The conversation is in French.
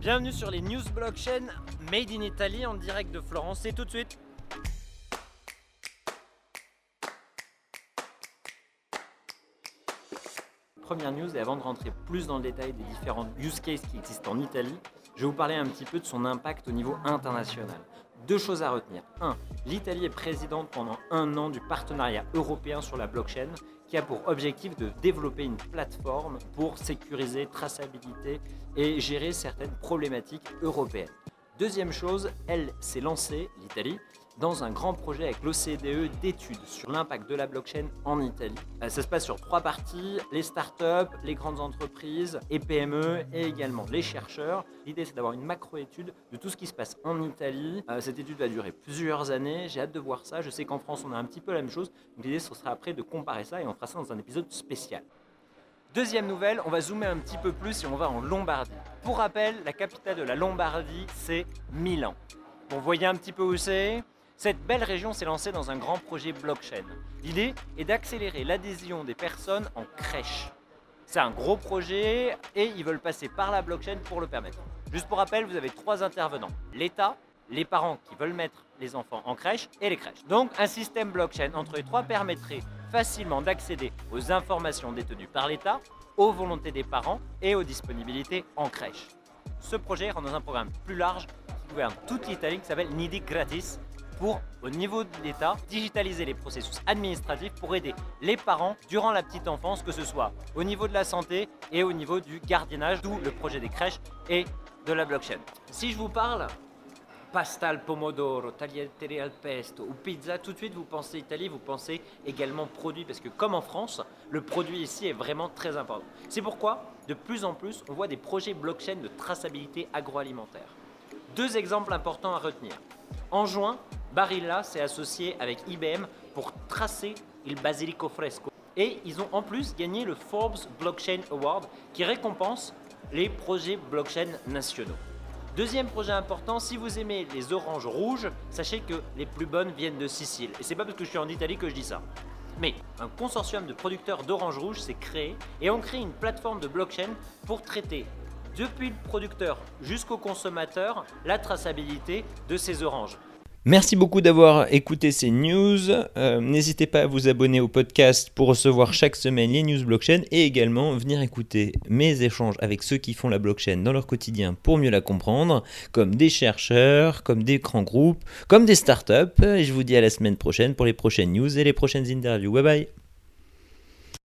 Bienvenue sur les News Blockchain Made in Italy en direct de Florence. C'est tout de suite. Première news, et avant de rentrer plus dans le détail des différents use cases qui existent en Italie, je vais vous parler un petit peu de son impact au niveau international. Deux choses à retenir. 1. L'Italie est présidente pendant un an du partenariat européen sur la blockchain qui a pour objectif de développer une plateforme pour sécuriser traçabilité et gérer certaines problématiques européennes. Deuxième chose, elle s'est lancée, l'Italie, dans un grand projet avec l'OCDE d'études sur l'impact de la blockchain en Italie. Euh, ça se passe sur trois parties, les startups, les grandes entreprises et PME et également les chercheurs. L'idée c'est d'avoir une macro-étude de tout ce qui se passe en Italie. Euh, cette étude va durer plusieurs années, j'ai hâte de voir ça. Je sais qu'en France on a un petit peu la même chose, l'idée ce sera après de comparer ça et on fera ça dans un épisode spécial. Deuxième nouvelle, on va zoomer un petit peu plus et on va en Lombardie. Pour rappel, la capitale de la Lombardie, c'est Milan. Vous voyez un petit peu où c'est cette belle région s'est lancée dans un grand projet blockchain. L'idée est d'accélérer l'adhésion des personnes en crèche. C'est un gros projet et ils veulent passer par la blockchain pour le permettre. Juste pour rappel, vous avez trois intervenants. L'État, les parents qui veulent mettre les enfants en crèche et les crèches. Donc un système blockchain entre les trois permettrait facilement d'accéder aux informations détenues par l'État, aux volontés des parents et aux disponibilités en crèche. Ce projet rentre dans un programme plus large qui gouverne toute l'Italie qui s'appelle Nidi Gratis pour, au niveau de l'État, digitaliser les processus administratifs pour aider les parents durant la petite enfance, que ce soit au niveau de la santé et au niveau du gardiennage, d'où le projet des crèches et de la blockchain. Si je vous parle pasta al pomodoro, tagliatelle al pesto ou pizza, tout de suite vous pensez Italie, vous pensez également produit parce que comme en France, le produit ici est vraiment très important. C'est pourquoi de plus en plus on voit des projets blockchain de traçabilité agroalimentaire. Deux exemples importants à retenir. En juin, Barilla s'est associé avec IBM pour tracer il Basilico Fresco. Et ils ont en plus gagné le Forbes Blockchain Award qui récompense les projets blockchain nationaux. Deuxième projet important, si vous aimez les oranges rouges, sachez que les plus bonnes viennent de Sicile. Et c'est pas parce que je suis en Italie que je dis ça. Mais un consortium de producteurs d'oranges rouges s'est créé et ont créé une plateforme de blockchain pour traiter depuis le producteur jusqu'au consommateur la traçabilité de ces oranges. Merci beaucoup d'avoir écouté ces news. Euh, n'hésitez pas à vous abonner au podcast pour recevoir chaque semaine les news blockchain et également venir écouter mes échanges avec ceux qui font la blockchain dans leur quotidien pour mieux la comprendre, comme des chercheurs, comme des grands groupes, comme des startups. Et je vous dis à la semaine prochaine pour les prochaines news et les prochaines interviews. Bye bye